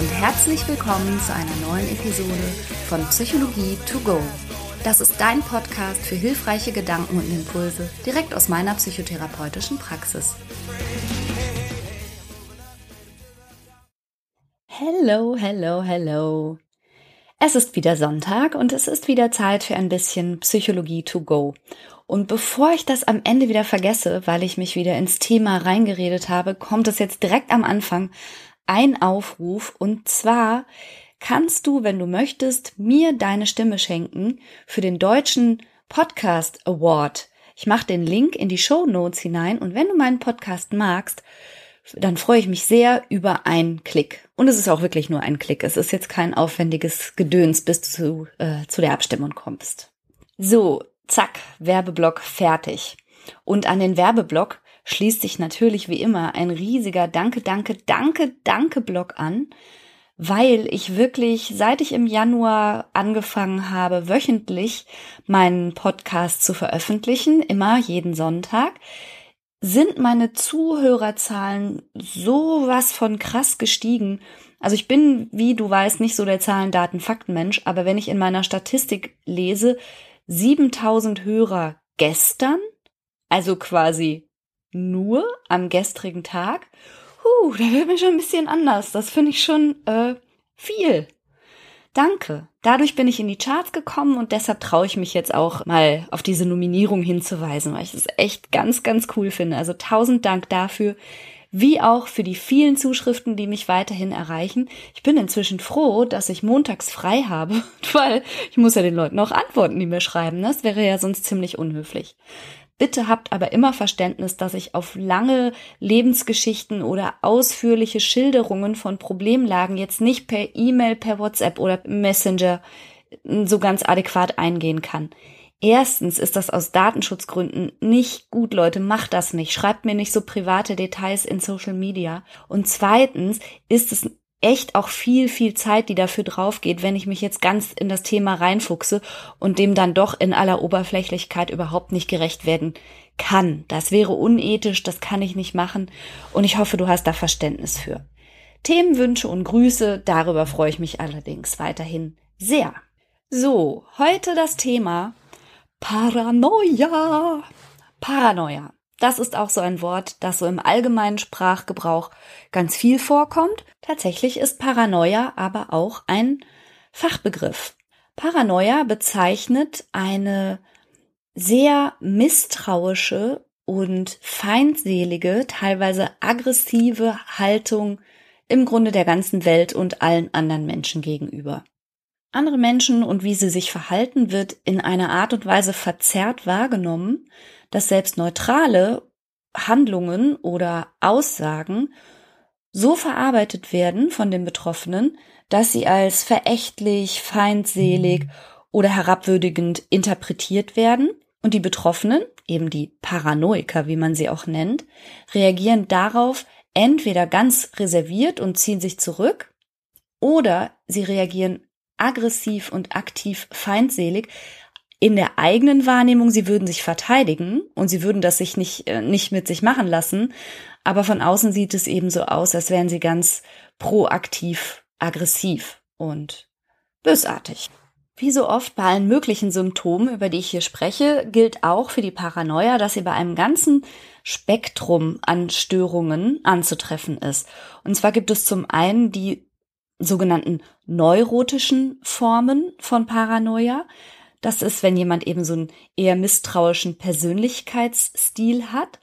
und herzlich willkommen zu einer neuen Episode von Psychologie to go. Das ist dein Podcast für hilfreiche Gedanken und Impulse direkt aus meiner psychotherapeutischen Praxis. Hello, hello, hello. Es ist wieder Sonntag und es ist wieder Zeit für ein bisschen Psychologie to go. Und bevor ich das am Ende wieder vergesse, weil ich mich wieder ins Thema reingeredet habe, kommt es jetzt direkt am Anfang ein Aufruf und zwar kannst du, wenn du möchtest, mir deine Stimme schenken für den deutschen Podcast Award. Ich mache den Link in die Show Notes hinein und wenn du meinen Podcast magst, dann freue ich mich sehr über einen Klick. Und es ist auch wirklich nur ein Klick. Es ist jetzt kein aufwendiges Gedöns, bis du äh, zu der Abstimmung kommst. So, zack, Werbeblock fertig. Und an den Werbeblock schließt sich natürlich wie immer ein riesiger Danke, Danke, Danke, Danke Block an, weil ich wirklich, seit ich im Januar angefangen habe, wöchentlich meinen Podcast zu veröffentlichen, immer jeden Sonntag, sind meine Zuhörerzahlen sowas von krass gestiegen. Also ich bin, wie du weißt, nicht so der Zahlen, Daten, Faktenmensch, aber wenn ich in meiner Statistik lese, 7000 Hörer gestern, also quasi nur am gestrigen Tag, huh, da wird mir schon ein bisschen anders. Das finde ich schon äh, viel. Danke. Dadurch bin ich in die Charts gekommen und deshalb traue ich mich jetzt auch mal auf diese Nominierung hinzuweisen, weil ich es echt ganz, ganz cool finde. Also tausend Dank dafür, wie auch für die vielen Zuschriften, die mich weiterhin erreichen. Ich bin inzwischen froh, dass ich montags frei habe, weil ich muss ja den Leuten auch antworten, die mir schreiben. Das wäre ja sonst ziemlich unhöflich. Bitte habt aber immer Verständnis, dass ich auf lange Lebensgeschichten oder ausführliche Schilderungen von Problemlagen jetzt nicht per E-Mail, per WhatsApp oder Messenger so ganz adäquat eingehen kann. Erstens ist das aus Datenschutzgründen nicht gut, Leute, macht das nicht. Schreibt mir nicht so private Details in Social Media. Und zweitens ist es echt auch viel, viel Zeit, die dafür draufgeht, wenn ich mich jetzt ganz in das Thema reinfuchse und dem dann doch in aller Oberflächlichkeit überhaupt nicht gerecht werden kann. Das wäre unethisch, das kann ich nicht machen und ich hoffe, du hast da Verständnis für. Themenwünsche und Grüße, darüber freue ich mich allerdings weiterhin sehr. So, heute das Thema Paranoia. Paranoia. Das ist auch so ein Wort, das so im allgemeinen Sprachgebrauch ganz viel vorkommt. Tatsächlich ist Paranoia aber auch ein Fachbegriff. Paranoia bezeichnet eine sehr misstrauische und feindselige, teilweise aggressive Haltung im Grunde der ganzen Welt und allen anderen Menschen gegenüber. Andere Menschen und wie sie sich verhalten wird in einer Art und Weise verzerrt wahrgenommen, dass selbst neutrale Handlungen oder Aussagen so verarbeitet werden von den Betroffenen, dass sie als verächtlich, feindselig oder herabwürdigend interpretiert werden. Und die Betroffenen, eben die Paranoiker, wie man sie auch nennt, reagieren darauf entweder ganz reserviert und ziehen sich zurück oder sie reagieren aggressiv und aktiv feindselig, in der eigenen Wahrnehmung, sie würden sich verteidigen und sie würden das sich nicht, äh, nicht mit sich machen lassen. Aber von außen sieht es eben so aus, als wären sie ganz proaktiv, aggressiv und bösartig. Wie so oft bei allen möglichen Symptomen, über die ich hier spreche, gilt auch für die Paranoia, dass sie bei einem ganzen Spektrum an Störungen anzutreffen ist. Und zwar gibt es zum einen die sogenannten neurotischen Formen von Paranoia. Das ist, wenn jemand eben so einen eher misstrauischen Persönlichkeitsstil hat,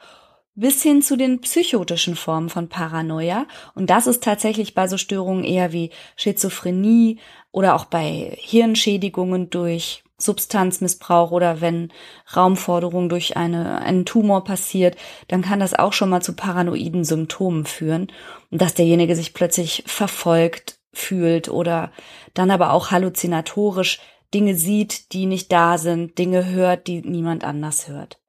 bis hin zu den psychotischen Formen von Paranoia. Und das ist tatsächlich bei so Störungen eher wie Schizophrenie oder auch bei Hirnschädigungen durch Substanzmissbrauch oder wenn Raumforderung durch eine, einen Tumor passiert, dann kann das auch schon mal zu paranoiden Symptomen führen. Und dass derjenige sich plötzlich verfolgt fühlt oder dann aber auch halluzinatorisch Dinge sieht, die nicht da sind, Dinge hört, die niemand anders hört.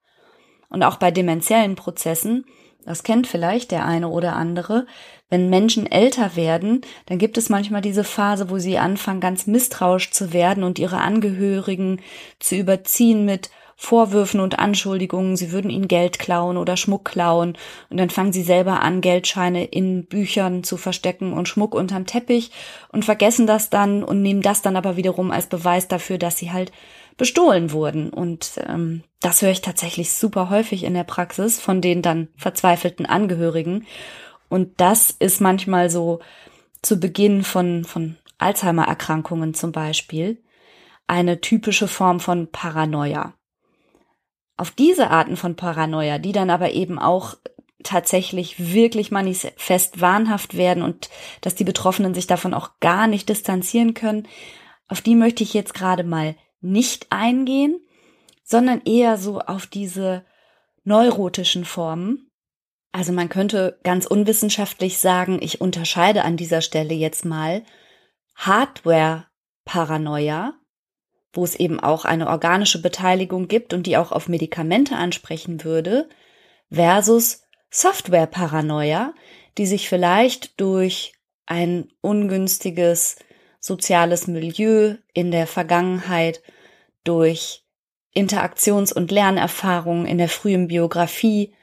Und auch bei demenziellen Prozessen, das kennt vielleicht der eine oder andere, wenn Menschen älter werden, dann gibt es manchmal diese Phase, wo sie anfangen, ganz misstrauisch zu werden und ihre Angehörigen zu überziehen mit Vorwürfen und Anschuldigungen, sie würden ihnen Geld klauen oder Schmuck klauen und dann fangen sie selber an, Geldscheine in Büchern zu verstecken und Schmuck unterm Teppich und vergessen das dann und nehmen das dann aber wiederum als Beweis dafür, dass sie halt bestohlen wurden. Und ähm, das höre ich tatsächlich super häufig in der Praxis von den dann verzweifelten Angehörigen. Und das ist manchmal so zu Beginn von, von Alzheimer-Erkrankungen zum Beispiel eine typische Form von Paranoia auf diese Arten von Paranoia, die dann aber eben auch tatsächlich wirklich manifest wahnhaft werden und dass die Betroffenen sich davon auch gar nicht distanzieren können, auf die möchte ich jetzt gerade mal nicht eingehen, sondern eher so auf diese neurotischen Formen. Also man könnte ganz unwissenschaftlich sagen, ich unterscheide an dieser Stelle jetzt mal Hardware-Paranoia wo es eben auch eine organische Beteiligung gibt und die auch auf Medikamente ansprechen würde, versus Software-Paranoia, die sich vielleicht durch ein ungünstiges soziales Milieu in der Vergangenheit, durch Interaktions- und Lernerfahrungen in der frühen Biografie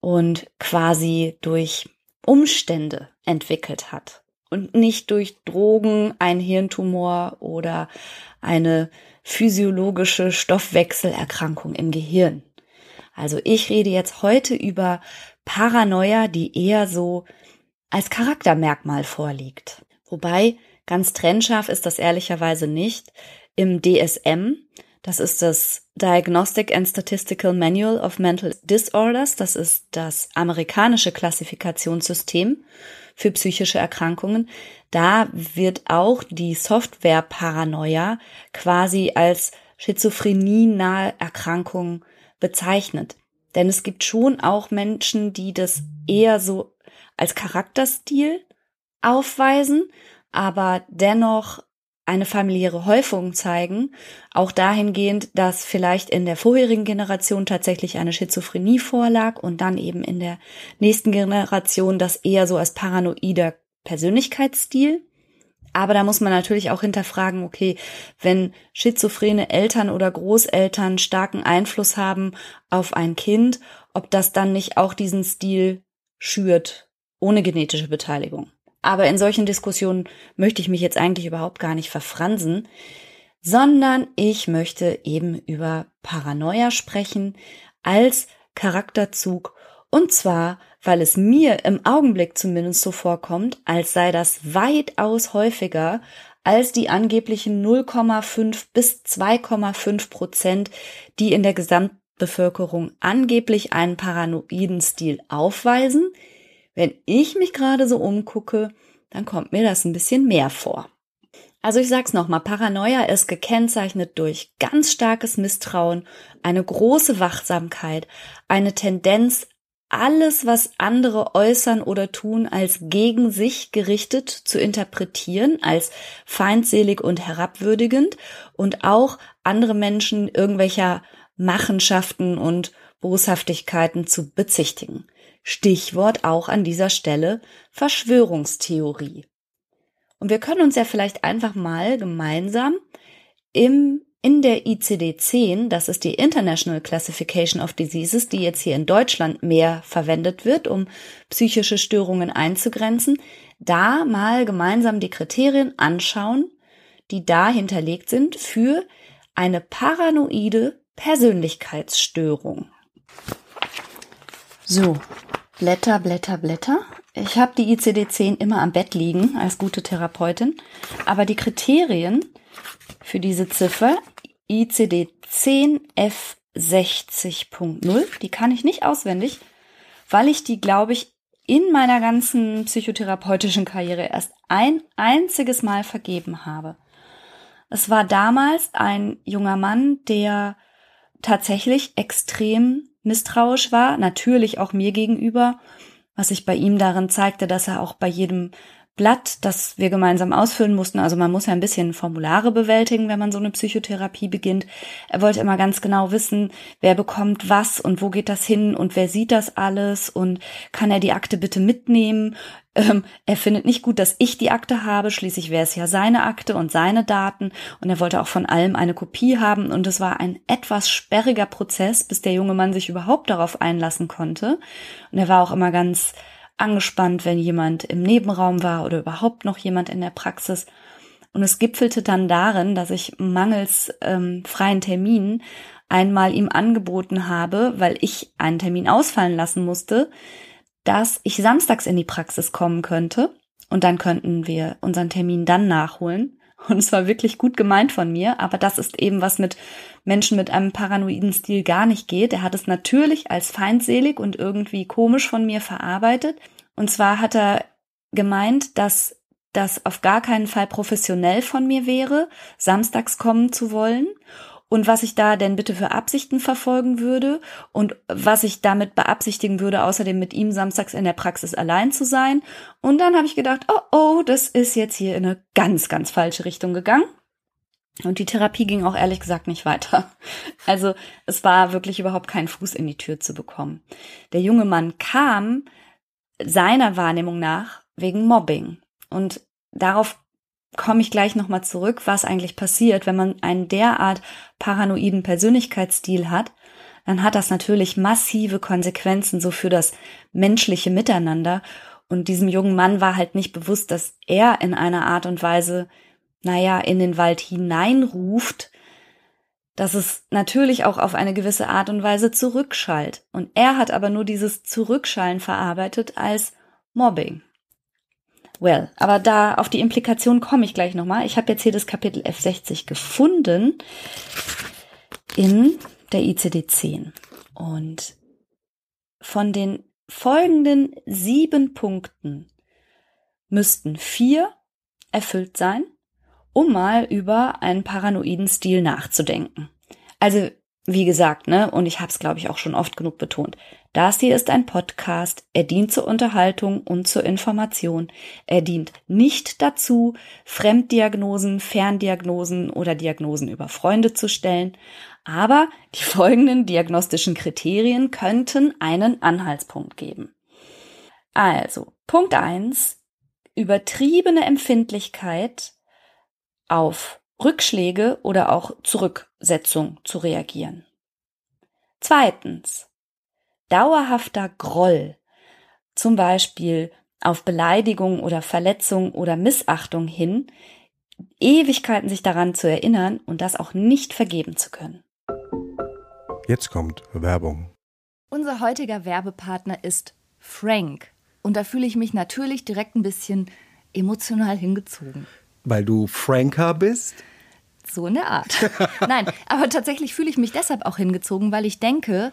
und quasi durch Umstände entwickelt hat und nicht durch Drogen, ein Hirntumor oder eine physiologische Stoffwechselerkrankung im Gehirn. Also ich rede jetzt heute über Paranoia, die eher so als Charaktermerkmal vorliegt. Wobei ganz trennscharf ist das ehrlicherweise nicht. Im DSM, das ist das Diagnostic and Statistical Manual of Mental Disorders, das ist das amerikanische Klassifikationssystem für psychische Erkrankungen. Da wird auch die Software-Paranoia quasi als schizophrenie-nahe Erkrankung bezeichnet. Denn es gibt schon auch Menschen, die das eher so als Charakterstil aufweisen, aber dennoch eine familiäre Häufung zeigen, auch dahingehend, dass vielleicht in der vorherigen Generation tatsächlich eine Schizophrenie vorlag und dann eben in der nächsten Generation das eher so als paranoider Persönlichkeitsstil. Aber da muss man natürlich auch hinterfragen, okay, wenn schizophrene Eltern oder Großeltern starken Einfluss haben auf ein Kind, ob das dann nicht auch diesen Stil schürt, ohne genetische Beteiligung. Aber in solchen Diskussionen möchte ich mich jetzt eigentlich überhaupt gar nicht verfransen, sondern ich möchte eben über Paranoia sprechen als Charakterzug. Und zwar, weil es mir im Augenblick zumindest so vorkommt, als sei das weitaus häufiger als die angeblichen 0,5 bis 2,5 Prozent, die in der Gesamtbevölkerung angeblich einen paranoiden Stil aufweisen, wenn ich mich gerade so umgucke, dann kommt mir das ein bisschen mehr vor. Also ich sag's nochmal, Paranoia ist gekennzeichnet durch ganz starkes Misstrauen, eine große Wachsamkeit, eine Tendenz, alles, was andere äußern oder tun, als gegen sich gerichtet zu interpretieren, als feindselig und herabwürdigend und auch andere Menschen irgendwelcher Machenschaften und Boshaftigkeiten zu bezichtigen. Stichwort auch an dieser Stelle Verschwörungstheorie. Und wir können uns ja vielleicht einfach mal gemeinsam im, in der ICD-10, das ist die International Classification of Diseases, die jetzt hier in Deutschland mehr verwendet wird, um psychische Störungen einzugrenzen, da mal gemeinsam die Kriterien anschauen, die da hinterlegt sind für eine paranoide Persönlichkeitsstörung. So, Blätter, Blätter, Blätter. Ich habe die ICD-10 immer am Bett liegen als gute Therapeutin, aber die Kriterien für diese Ziffer ICD-10 F60.0, die kann ich nicht auswendig, weil ich die, glaube ich, in meiner ganzen psychotherapeutischen Karriere erst ein einziges Mal vergeben habe. Es war damals ein junger Mann, der tatsächlich extrem misstrauisch war, natürlich auch mir gegenüber, was sich bei ihm darin zeigte, dass er auch bei jedem Blatt, das wir gemeinsam ausfüllen mussten. Also man muss ja ein bisschen Formulare bewältigen, wenn man so eine Psychotherapie beginnt. Er wollte immer ganz genau wissen, wer bekommt was und wo geht das hin und wer sieht das alles und kann er die Akte bitte mitnehmen. Ähm, er findet nicht gut, dass ich die Akte habe. Schließlich wäre es ja seine Akte und seine Daten. Und er wollte auch von allem eine Kopie haben. Und es war ein etwas sperriger Prozess, bis der junge Mann sich überhaupt darauf einlassen konnte. Und er war auch immer ganz angespannt, wenn jemand im Nebenraum war oder überhaupt noch jemand in der Praxis. Und es gipfelte dann darin, dass ich mangels ähm, freien Terminen einmal ihm angeboten habe, weil ich einen Termin ausfallen lassen musste, dass ich samstags in die Praxis kommen könnte und dann könnten wir unseren Termin dann nachholen. Und es war wirklich gut gemeint von mir, aber das ist eben was mit Menschen mit einem paranoiden Stil gar nicht geht. Er hat es natürlich als feindselig und irgendwie komisch von mir verarbeitet. Und zwar hat er gemeint, dass das auf gar keinen Fall professionell von mir wäre, samstags kommen zu wollen und was ich da denn bitte für Absichten verfolgen würde und was ich damit beabsichtigen würde, außerdem mit ihm samstags in der Praxis allein zu sein. Und dann habe ich gedacht, oh oh, das ist jetzt hier in eine ganz, ganz falsche Richtung gegangen. Und die Therapie ging auch ehrlich gesagt nicht weiter. Also es war wirklich überhaupt kein Fuß in die Tür zu bekommen. Der junge Mann kam seiner Wahrnehmung nach wegen Mobbing. Und darauf komme ich gleich nochmal zurück, was eigentlich passiert, wenn man einen derart paranoiden Persönlichkeitsstil hat, dann hat das natürlich massive Konsequenzen so für das menschliche Miteinander. Und diesem jungen Mann war halt nicht bewusst, dass er in einer Art und Weise, naja, in den Wald hineinruft, dass es natürlich auch auf eine gewisse Art und Weise zurückschallt. Und er hat aber nur dieses Zurückschallen verarbeitet als Mobbing. Well, aber da auf die Implikation komme ich gleich nochmal. Ich habe jetzt hier das Kapitel F60 gefunden in der ICD-10. Und von den folgenden sieben Punkten müssten vier erfüllt sein, um mal über einen paranoiden Stil nachzudenken. Also wie gesagt, ne, und ich habe es, glaube ich, auch schon oft genug betont, das hier ist ein Podcast, er dient zur Unterhaltung und zur Information. Er dient nicht dazu, Fremddiagnosen, Ferndiagnosen oder Diagnosen über Freunde zu stellen, aber die folgenden diagnostischen Kriterien könnten einen Anhaltspunkt geben. Also, Punkt eins: übertriebene Empfindlichkeit auf Rückschläge oder auch Zurücksetzung zu reagieren. Zweitens, dauerhafter Groll, zum Beispiel auf Beleidigung oder Verletzung oder Missachtung hin, Ewigkeiten sich daran zu erinnern und das auch nicht vergeben zu können. Jetzt kommt Werbung. Unser heutiger Werbepartner ist Frank. Und da fühle ich mich natürlich direkt ein bisschen emotional hingezogen. Weil du Franker bist? So in der Art. Nein, aber tatsächlich fühle ich mich deshalb auch hingezogen, weil ich denke,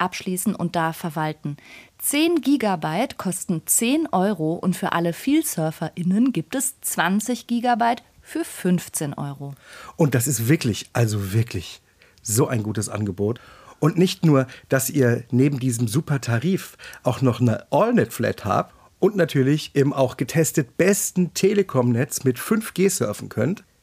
abschließen und da verwalten. 10 Gigabyte kosten 10 Euro und für alle VielsurferInnen gibt es 20 Gigabyte für 15 Euro. Und das ist wirklich, also wirklich so ein gutes Angebot. Und nicht nur, dass ihr neben diesem super Tarif auch noch eine AllNet-Flat habt und natürlich im auch getestet besten Telekom-Netz mit 5G surfen könnt,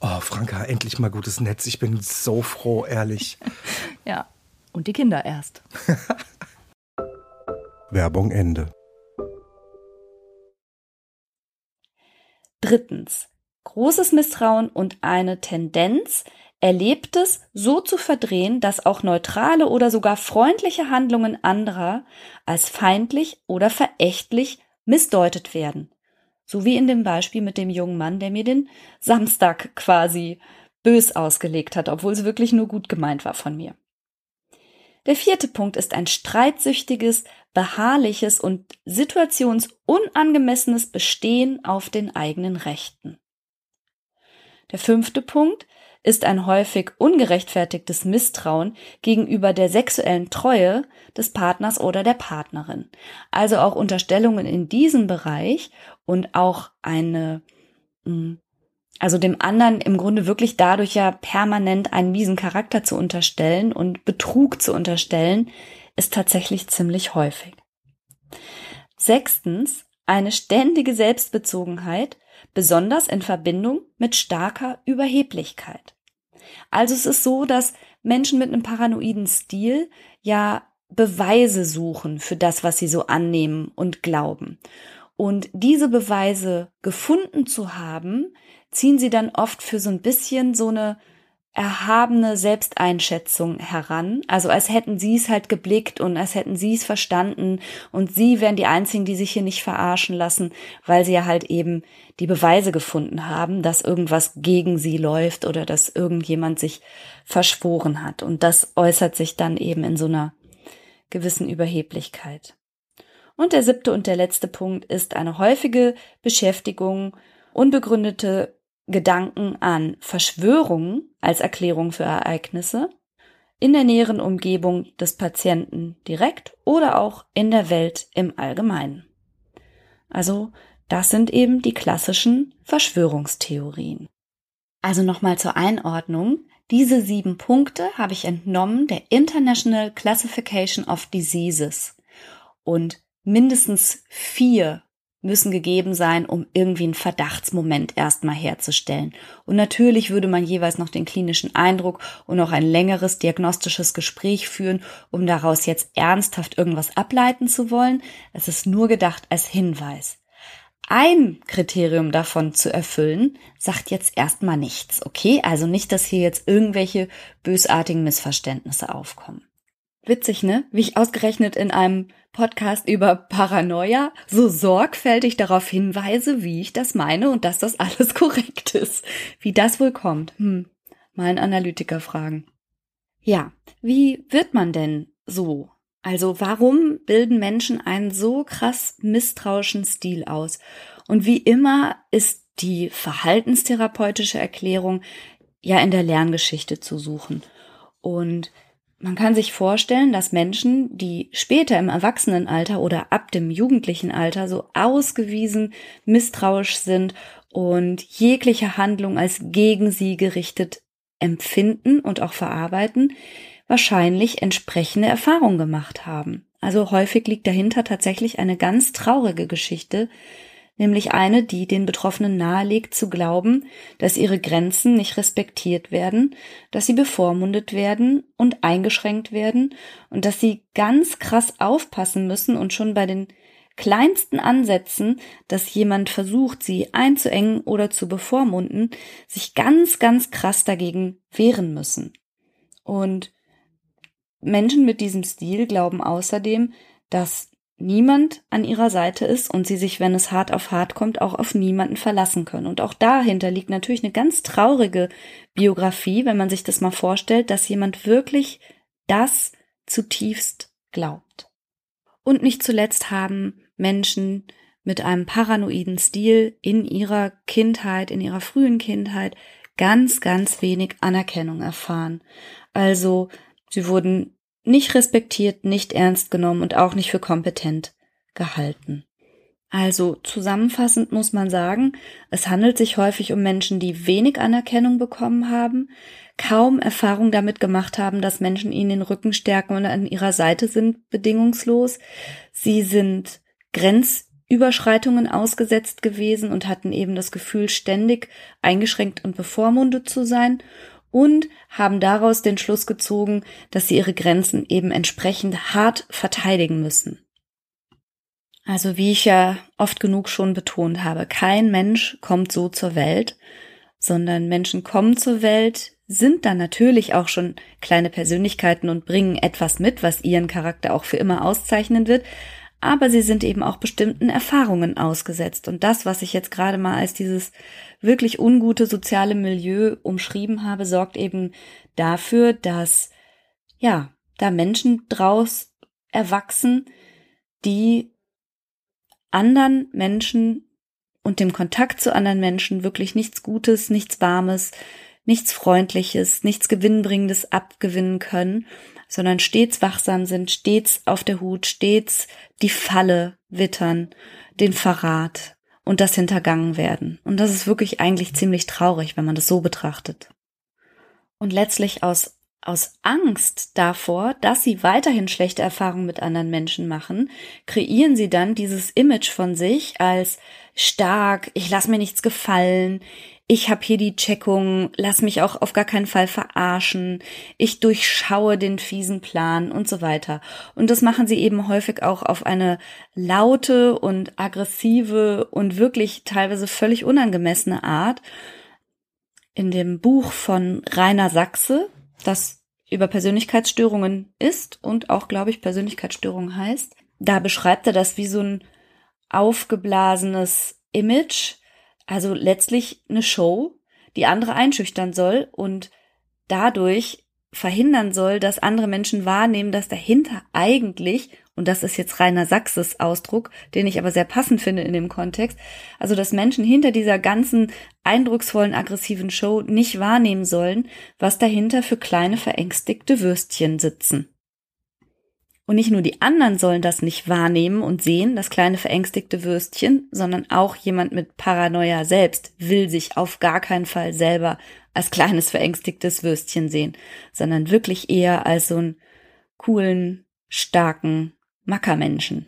Oh, Franka, endlich mal gutes Netz. Ich bin so froh, ehrlich. ja, und die Kinder erst. Werbung Ende. Drittens. Großes Misstrauen und eine Tendenz, Erlebtes so zu verdrehen, dass auch neutrale oder sogar freundliche Handlungen anderer als feindlich oder verächtlich missdeutet werden. So wie in dem Beispiel mit dem jungen Mann, der mir den Samstag quasi bös ausgelegt hat, obwohl es wirklich nur gut gemeint war von mir. Der vierte Punkt ist ein streitsüchtiges, beharrliches und situationsunangemessenes Bestehen auf den eigenen Rechten. Der fünfte Punkt ist ein häufig ungerechtfertigtes Misstrauen gegenüber der sexuellen Treue des Partners oder der Partnerin. Also auch Unterstellungen in diesem Bereich und auch eine, mm, also dem anderen im Grunde wirklich dadurch ja permanent einen miesen Charakter zu unterstellen und Betrug zu unterstellen, ist tatsächlich ziemlich häufig. Sechstens, eine ständige Selbstbezogenheit, besonders in Verbindung mit starker Überheblichkeit. Also es ist so, dass Menschen mit einem paranoiden Stil ja Beweise suchen für das, was sie so annehmen und glauben. Und diese Beweise gefunden zu haben, ziehen sie dann oft für so ein bisschen so eine erhabene Selbsteinschätzung heran, also als hätten sie es halt geblickt und als hätten sie es verstanden. Und sie wären die einzigen, die sich hier nicht verarschen lassen, weil sie ja halt eben die Beweise gefunden haben, dass irgendwas gegen sie läuft oder dass irgendjemand sich verschworen hat. Und das äußert sich dann eben in so einer gewissen Überheblichkeit. Und der siebte und der letzte Punkt ist eine häufige Beschäftigung, unbegründete Gedanken an Verschwörungen als Erklärung für Ereignisse in der näheren Umgebung des Patienten direkt oder auch in der Welt im Allgemeinen. Also das sind eben die klassischen Verschwörungstheorien. Also nochmal zur Einordnung. Diese sieben Punkte habe ich entnommen der International Classification of Diseases. Und mindestens vier müssen gegeben sein, um irgendwie einen Verdachtsmoment erstmal herzustellen. Und natürlich würde man jeweils noch den klinischen Eindruck und auch ein längeres diagnostisches Gespräch führen, um daraus jetzt ernsthaft irgendwas ableiten zu wollen. Es ist nur gedacht als Hinweis. Ein Kriterium davon zu erfüllen, sagt jetzt erstmal nichts, okay? Also nicht, dass hier jetzt irgendwelche bösartigen Missverständnisse aufkommen. Witzig, ne? Wie ich ausgerechnet in einem Podcast über Paranoia so sorgfältig darauf hinweise, wie ich das meine und dass das alles korrekt ist. Wie das wohl kommt. Hm. Mal einen Analytiker fragen. Ja, wie wird man denn so? Also warum bilden Menschen einen so krass misstrauischen Stil aus? Und wie immer ist die verhaltenstherapeutische Erklärung ja in der Lerngeschichte zu suchen. Und man kann sich vorstellen, dass Menschen, die später im Erwachsenenalter oder ab dem jugendlichen Alter so ausgewiesen misstrauisch sind und jegliche Handlung als gegen sie gerichtet empfinden und auch verarbeiten, wahrscheinlich entsprechende Erfahrungen gemacht haben. Also häufig liegt dahinter tatsächlich eine ganz traurige Geschichte, nämlich eine, die den Betroffenen nahelegt zu glauben, dass ihre Grenzen nicht respektiert werden, dass sie bevormundet werden und eingeschränkt werden und dass sie ganz krass aufpassen müssen und schon bei den kleinsten Ansätzen, dass jemand versucht, sie einzuengen oder zu bevormunden, sich ganz, ganz krass dagegen wehren müssen. Und Menschen mit diesem Stil glauben außerdem, dass niemand an ihrer Seite ist und sie sich, wenn es hart auf hart kommt, auch auf niemanden verlassen können. Und auch dahinter liegt natürlich eine ganz traurige Biografie, wenn man sich das mal vorstellt, dass jemand wirklich das zutiefst glaubt. Und nicht zuletzt haben Menschen mit einem paranoiden Stil in ihrer Kindheit, in ihrer frühen Kindheit ganz, ganz wenig Anerkennung erfahren. Also sie wurden nicht respektiert, nicht ernst genommen und auch nicht für kompetent gehalten. Also zusammenfassend muss man sagen, es handelt sich häufig um Menschen, die wenig Anerkennung bekommen haben, kaum Erfahrung damit gemacht haben, dass Menschen ihnen den Rücken stärken und an ihrer Seite sind, bedingungslos. Sie sind Grenzüberschreitungen ausgesetzt gewesen und hatten eben das Gefühl, ständig eingeschränkt und bevormundet zu sein und haben daraus den Schluss gezogen, dass sie ihre Grenzen eben entsprechend hart verteidigen müssen. Also wie ich ja oft genug schon betont habe, kein Mensch kommt so zur Welt, sondern Menschen kommen zur Welt, sind dann natürlich auch schon kleine Persönlichkeiten und bringen etwas mit, was ihren Charakter auch für immer auszeichnen wird, aber sie sind eben auch bestimmten Erfahrungen ausgesetzt. Und das, was ich jetzt gerade mal als dieses wirklich ungute soziale Milieu umschrieben habe, sorgt eben dafür, dass, ja, da Menschen draus erwachsen, die anderen Menschen und dem Kontakt zu anderen Menschen wirklich nichts Gutes, nichts Warmes, nichts Freundliches, nichts Gewinnbringendes abgewinnen können, sondern stets wachsam sind, stets auf der Hut, stets die Falle wittern, den Verrat und das hintergangen werden. Und das ist wirklich eigentlich ziemlich traurig, wenn man das so betrachtet. Und letztlich aus aus Angst davor, dass sie weiterhin schlechte Erfahrungen mit anderen Menschen machen, kreieren sie dann dieses Image von sich als stark, ich lass mir nichts gefallen, ich habe hier die Checkung, lass mich auch auf gar keinen Fall verarschen, ich durchschaue den fiesen Plan und so weiter. Und das machen sie eben häufig auch auf eine laute und aggressive und wirklich teilweise völlig unangemessene Art. In dem Buch von Rainer Sachse, das über Persönlichkeitsstörungen ist und auch, glaube ich, Persönlichkeitsstörung heißt. Da beschreibt er das wie so ein aufgeblasenes Image, also letztlich eine Show, die andere einschüchtern soll und dadurch verhindern soll, dass andere Menschen wahrnehmen, dass dahinter eigentlich und das ist jetzt reiner Sachses Ausdruck, den ich aber sehr passend finde in dem Kontext, also dass Menschen hinter dieser ganzen eindrucksvollen, aggressiven Show nicht wahrnehmen sollen, was dahinter für kleine verängstigte Würstchen sitzen. Und nicht nur die anderen sollen das nicht wahrnehmen und sehen, das kleine verängstigte Würstchen, sondern auch jemand mit Paranoia selbst will sich auf gar keinen Fall selber als kleines verängstigtes Würstchen sehen, sondern wirklich eher als so einen coolen, starken, Mackermenschen.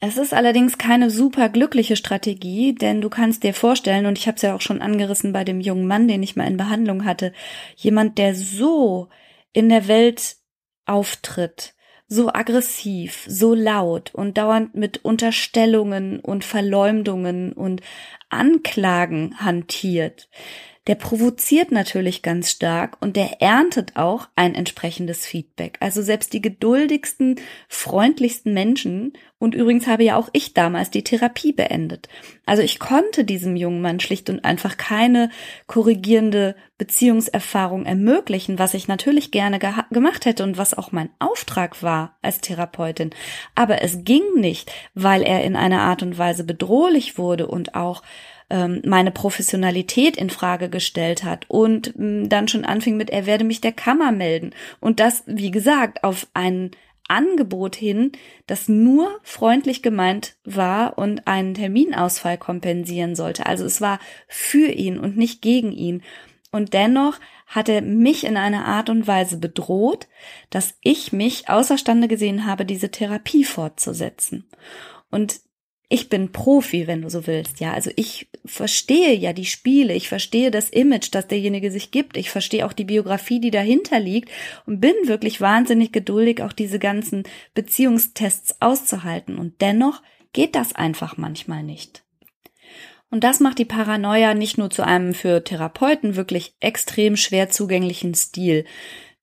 Es ist allerdings keine super glückliche Strategie, denn du kannst dir vorstellen, und ich habe es ja auch schon angerissen bei dem jungen Mann, den ich mal in Behandlung hatte, jemand, der so in der Welt auftritt, so aggressiv, so laut und dauernd mit Unterstellungen und Verleumdungen und Anklagen hantiert, der provoziert natürlich ganz stark und der erntet auch ein entsprechendes Feedback. Also selbst die geduldigsten, freundlichsten Menschen, und übrigens habe ja auch ich damals die Therapie beendet. Also ich konnte diesem jungen Mann schlicht und einfach keine korrigierende Beziehungserfahrung ermöglichen, was ich natürlich gerne gemacht hätte und was auch mein Auftrag war als Therapeutin. Aber es ging nicht, weil er in einer Art und Weise bedrohlich wurde und auch ähm, meine Professionalität in Frage gestellt hat und ähm, dann schon anfing mit, er werde mich der Kammer melden. Und das, wie gesagt, auf ein Angebot hin, das nur freundlich gemeint war und einen Terminausfall kompensieren sollte. Also es war für ihn und nicht gegen ihn. Und dennoch hat er mich in einer Art und Weise bedroht, dass ich mich außerstande gesehen habe, diese Therapie fortzusetzen. Und ich bin Profi, wenn du so willst, ja. Also ich verstehe ja die Spiele, ich verstehe das Image, das derjenige sich gibt, ich verstehe auch die Biografie, die dahinter liegt und bin wirklich wahnsinnig geduldig, auch diese ganzen Beziehungstests auszuhalten. Und dennoch geht das einfach manchmal nicht. Und das macht die Paranoia nicht nur zu einem für Therapeuten wirklich extrem schwer zugänglichen Stil,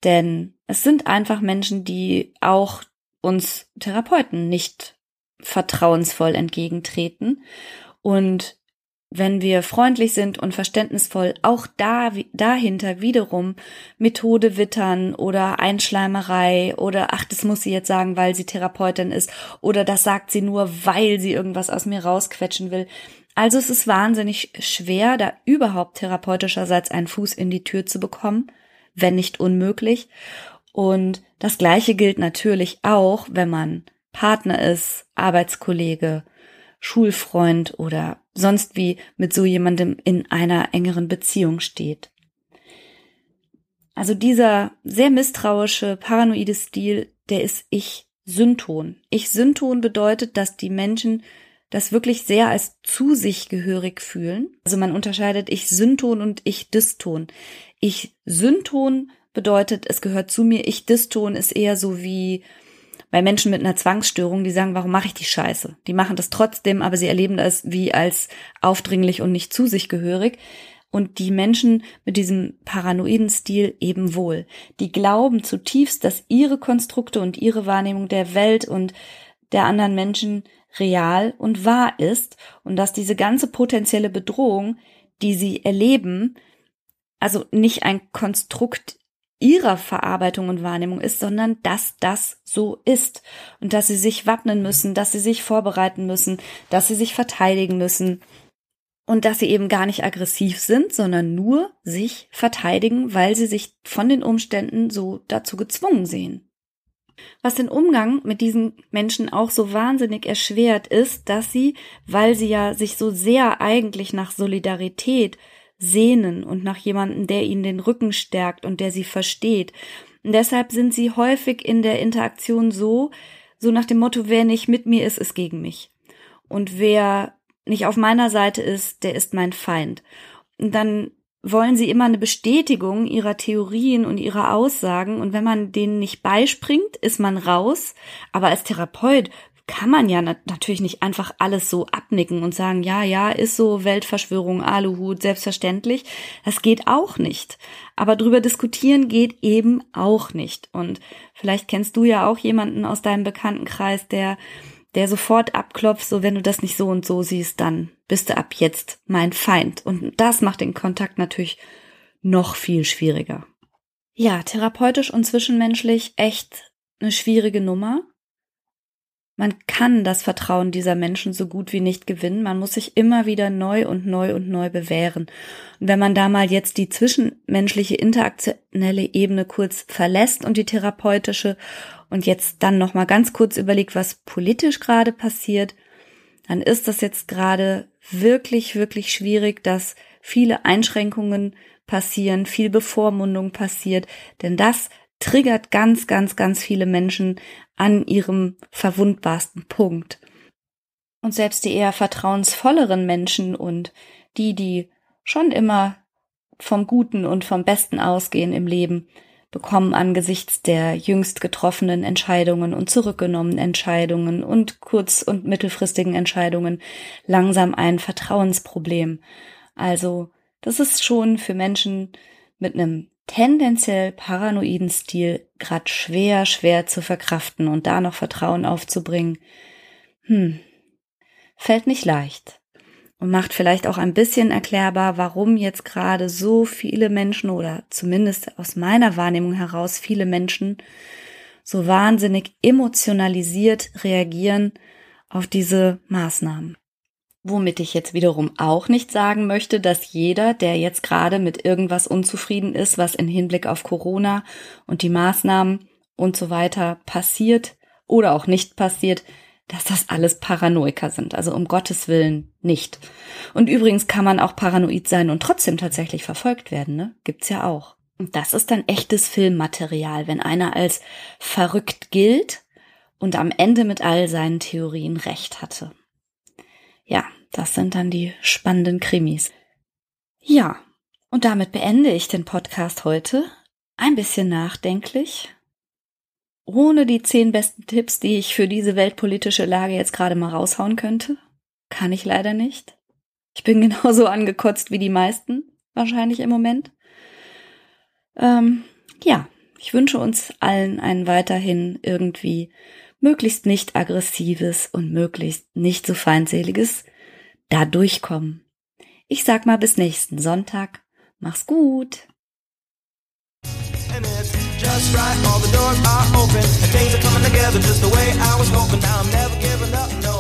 denn es sind einfach Menschen, die auch uns Therapeuten nicht vertrauensvoll entgegentreten. Und wenn wir freundlich sind und verständnisvoll, auch da, dahinter wiederum Methode wittern oder Einschleimerei oder ach, das muss sie jetzt sagen, weil sie Therapeutin ist oder das sagt sie nur, weil sie irgendwas aus mir rausquetschen will. Also es ist wahnsinnig schwer, da überhaupt therapeutischerseits einen Fuß in die Tür zu bekommen, wenn nicht unmöglich. Und das Gleiche gilt natürlich auch, wenn man Partner ist, Arbeitskollege, Schulfreund oder sonst wie mit so jemandem in einer engeren Beziehung steht. Also dieser sehr misstrauische, paranoide Stil, der ist Ich-Synton. Ich-Synton bedeutet, dass die Menschen das wirklich sehr als zu sich gehörig fühlen. Also man unterscheidet Ich-Synton und Ich-Dyston. Ich-Synton bedeutet, es gehört zu mir. Ich-Dyston ist eher so wie bei Menschen mit einer Zwangsstörung, die sagen, warum mache ich die Scheiße? Die machen das trotzdem, aber sie erleben das wie als aufdringlich und nicht zu sich gehörig. Und die Menschen mit diesem paranoiden Stil eben wohl. Die glauben zutiefst, dass ihre Konstrukte und ihre Wahrnehmung der Welt und der anderen Menschen real und wahr ist und dass diese ganze potenzielle Bedrohung, die sie erleben, also nicht ein Konstrukt ihrer Verarbeitung und Wahrnehmung ist, sondern dass das so ist und dass sie sich wappnen müssen, dass sie sich vorbereiten müssen, dass sie sich verteidigen müssen und dass sie eben gar nicht aggressiv sind, sondern nur sich verteidigen, weil sie sich von den Umständen so dazu gezwungen sehen. Was den Umgang mit diesen Menschen auch so wahnsinnig erschwert, ist, dass sie, weil sie ja sich so sehr eigentlich nach Solidarität sehnen und nach jemandem, der ihnen den Rücken stärkt und der sie versteht. Und deshalb sind sie häufig in der Interaktion so, so nach dem Motto, wer nicht mit mir ist, ist gegen mich. Und wer nicht auf meiner Seite ist, der ist mein Feind. Und dann wollen sie immer eine Bestätigung ihrer Theorien und ihrer Aussagen und wenn man denen nicht beispringt, ist man raus. Aber als Therapeut kann man ja natürlich nicht einfach alles so abnicken und sagen, ja, ja, ist so Weltverschwörung, Aluhut, selbstverständlich. Das geht auch nicht. Aber drüber diskutieren geht eben auch nicht. Und vielleicht kennst du ja auch jemanden aus deinem Bekanntenkreis, der, der sofort abklopft, so wenn du das nicht so und so siehst, dann bist du ab jetzt mein Feind. Und das macht den Kontakt natürlich noch viel schwieriger. Ja, therapeutisch und zwischenmenschlich echt eine schwierige Nummer. Man kann das Vertrauen dieser Menschen so gut wie nicht gewinnen. Man muss sich immer wieder neu und neu und neu bewähren. Und wenn man da mal jetzt die zwischenmenschliche interaktionelle Ebene kurz verlässt und die therapeutische und jetzt dann noch mal ganz kurz überlegt, was politisch gerade passiert, dann ist das jetzt gerade wirklich, wirklich schwierig, dass viele Einschränkungen passieren, viel Bevormundung passiert, denn das triggert ganz, ganz, ganz viele Menschen an ihrem verwundbarsten Punkt. Und selbst die eher vertrauensvolleren Menschen und die, die schon immer vom Guten und vom Besten ausgehen im Leben, bekommen angesichts der jüngst getroffenen Entscheidungen und zurückgenommenen Entscheidungen und kurz- und mittelfristigen Entscheidungen langsam ein Vertrauensproblem. Also, das ist schon für Menschen mit einem tendenziell paranoiden Stil grad schwer, schwer zu verkraften und da noch Vertrauen aufzubringen, hm, fällt nicht leicht und macht vielleicht auch ein bisschen erklärbar, warum jetzt gerade so viele Menschen oder zumindest aus meiner Wahrnehmung heraus viele Menschen so wahnsinnig emotionalisiert reagieren auf diese Maßnahmen. Womit ich jetzt wiederum auch nicht sagen möchte, dass jeder, der jetzt gerade mit irgendwas unzufrieden ist, was in Hinblick auf Corona und die Maßnahmen und so weiter passiert oder auch nicht passiert, dass das alles Paranoiker sind. Also um Gottes Willen nicht. Und übrigens kann man auch paranoid sein und trotzdem tatsächlich verfolgt werden, ne? Gibt's ja auch. Und das ist dann echtes Filmmaterial, wenn einer als verrückt gilt und am Ende mit all seinen Theorien recht hatte. Ja, das sind dann die spannenden Krimis. Ja, und damit beende ich den Podcast heute. Ein bisschen nachdenklich. Ohne die zehn besten Tipps, die ich für diese weltpolitische Lage jetzt gerade mal raushauen könnte. Kann ich leider nicht. Ich bin genauso angekotzt wie die meisten, wahrscheinlich im Moment. Ähm, ja, ich wünsche uns allen ein weiterhin irgendwie möglichst nicht aggressives und möglichst nicht so feindseliges da durchkommen. Ich sag mal bis nächsten Sonntag. Mach's gut. Right, all the doors are open, and things are coming together just the way I was hoping. Now I'm never giving up, no.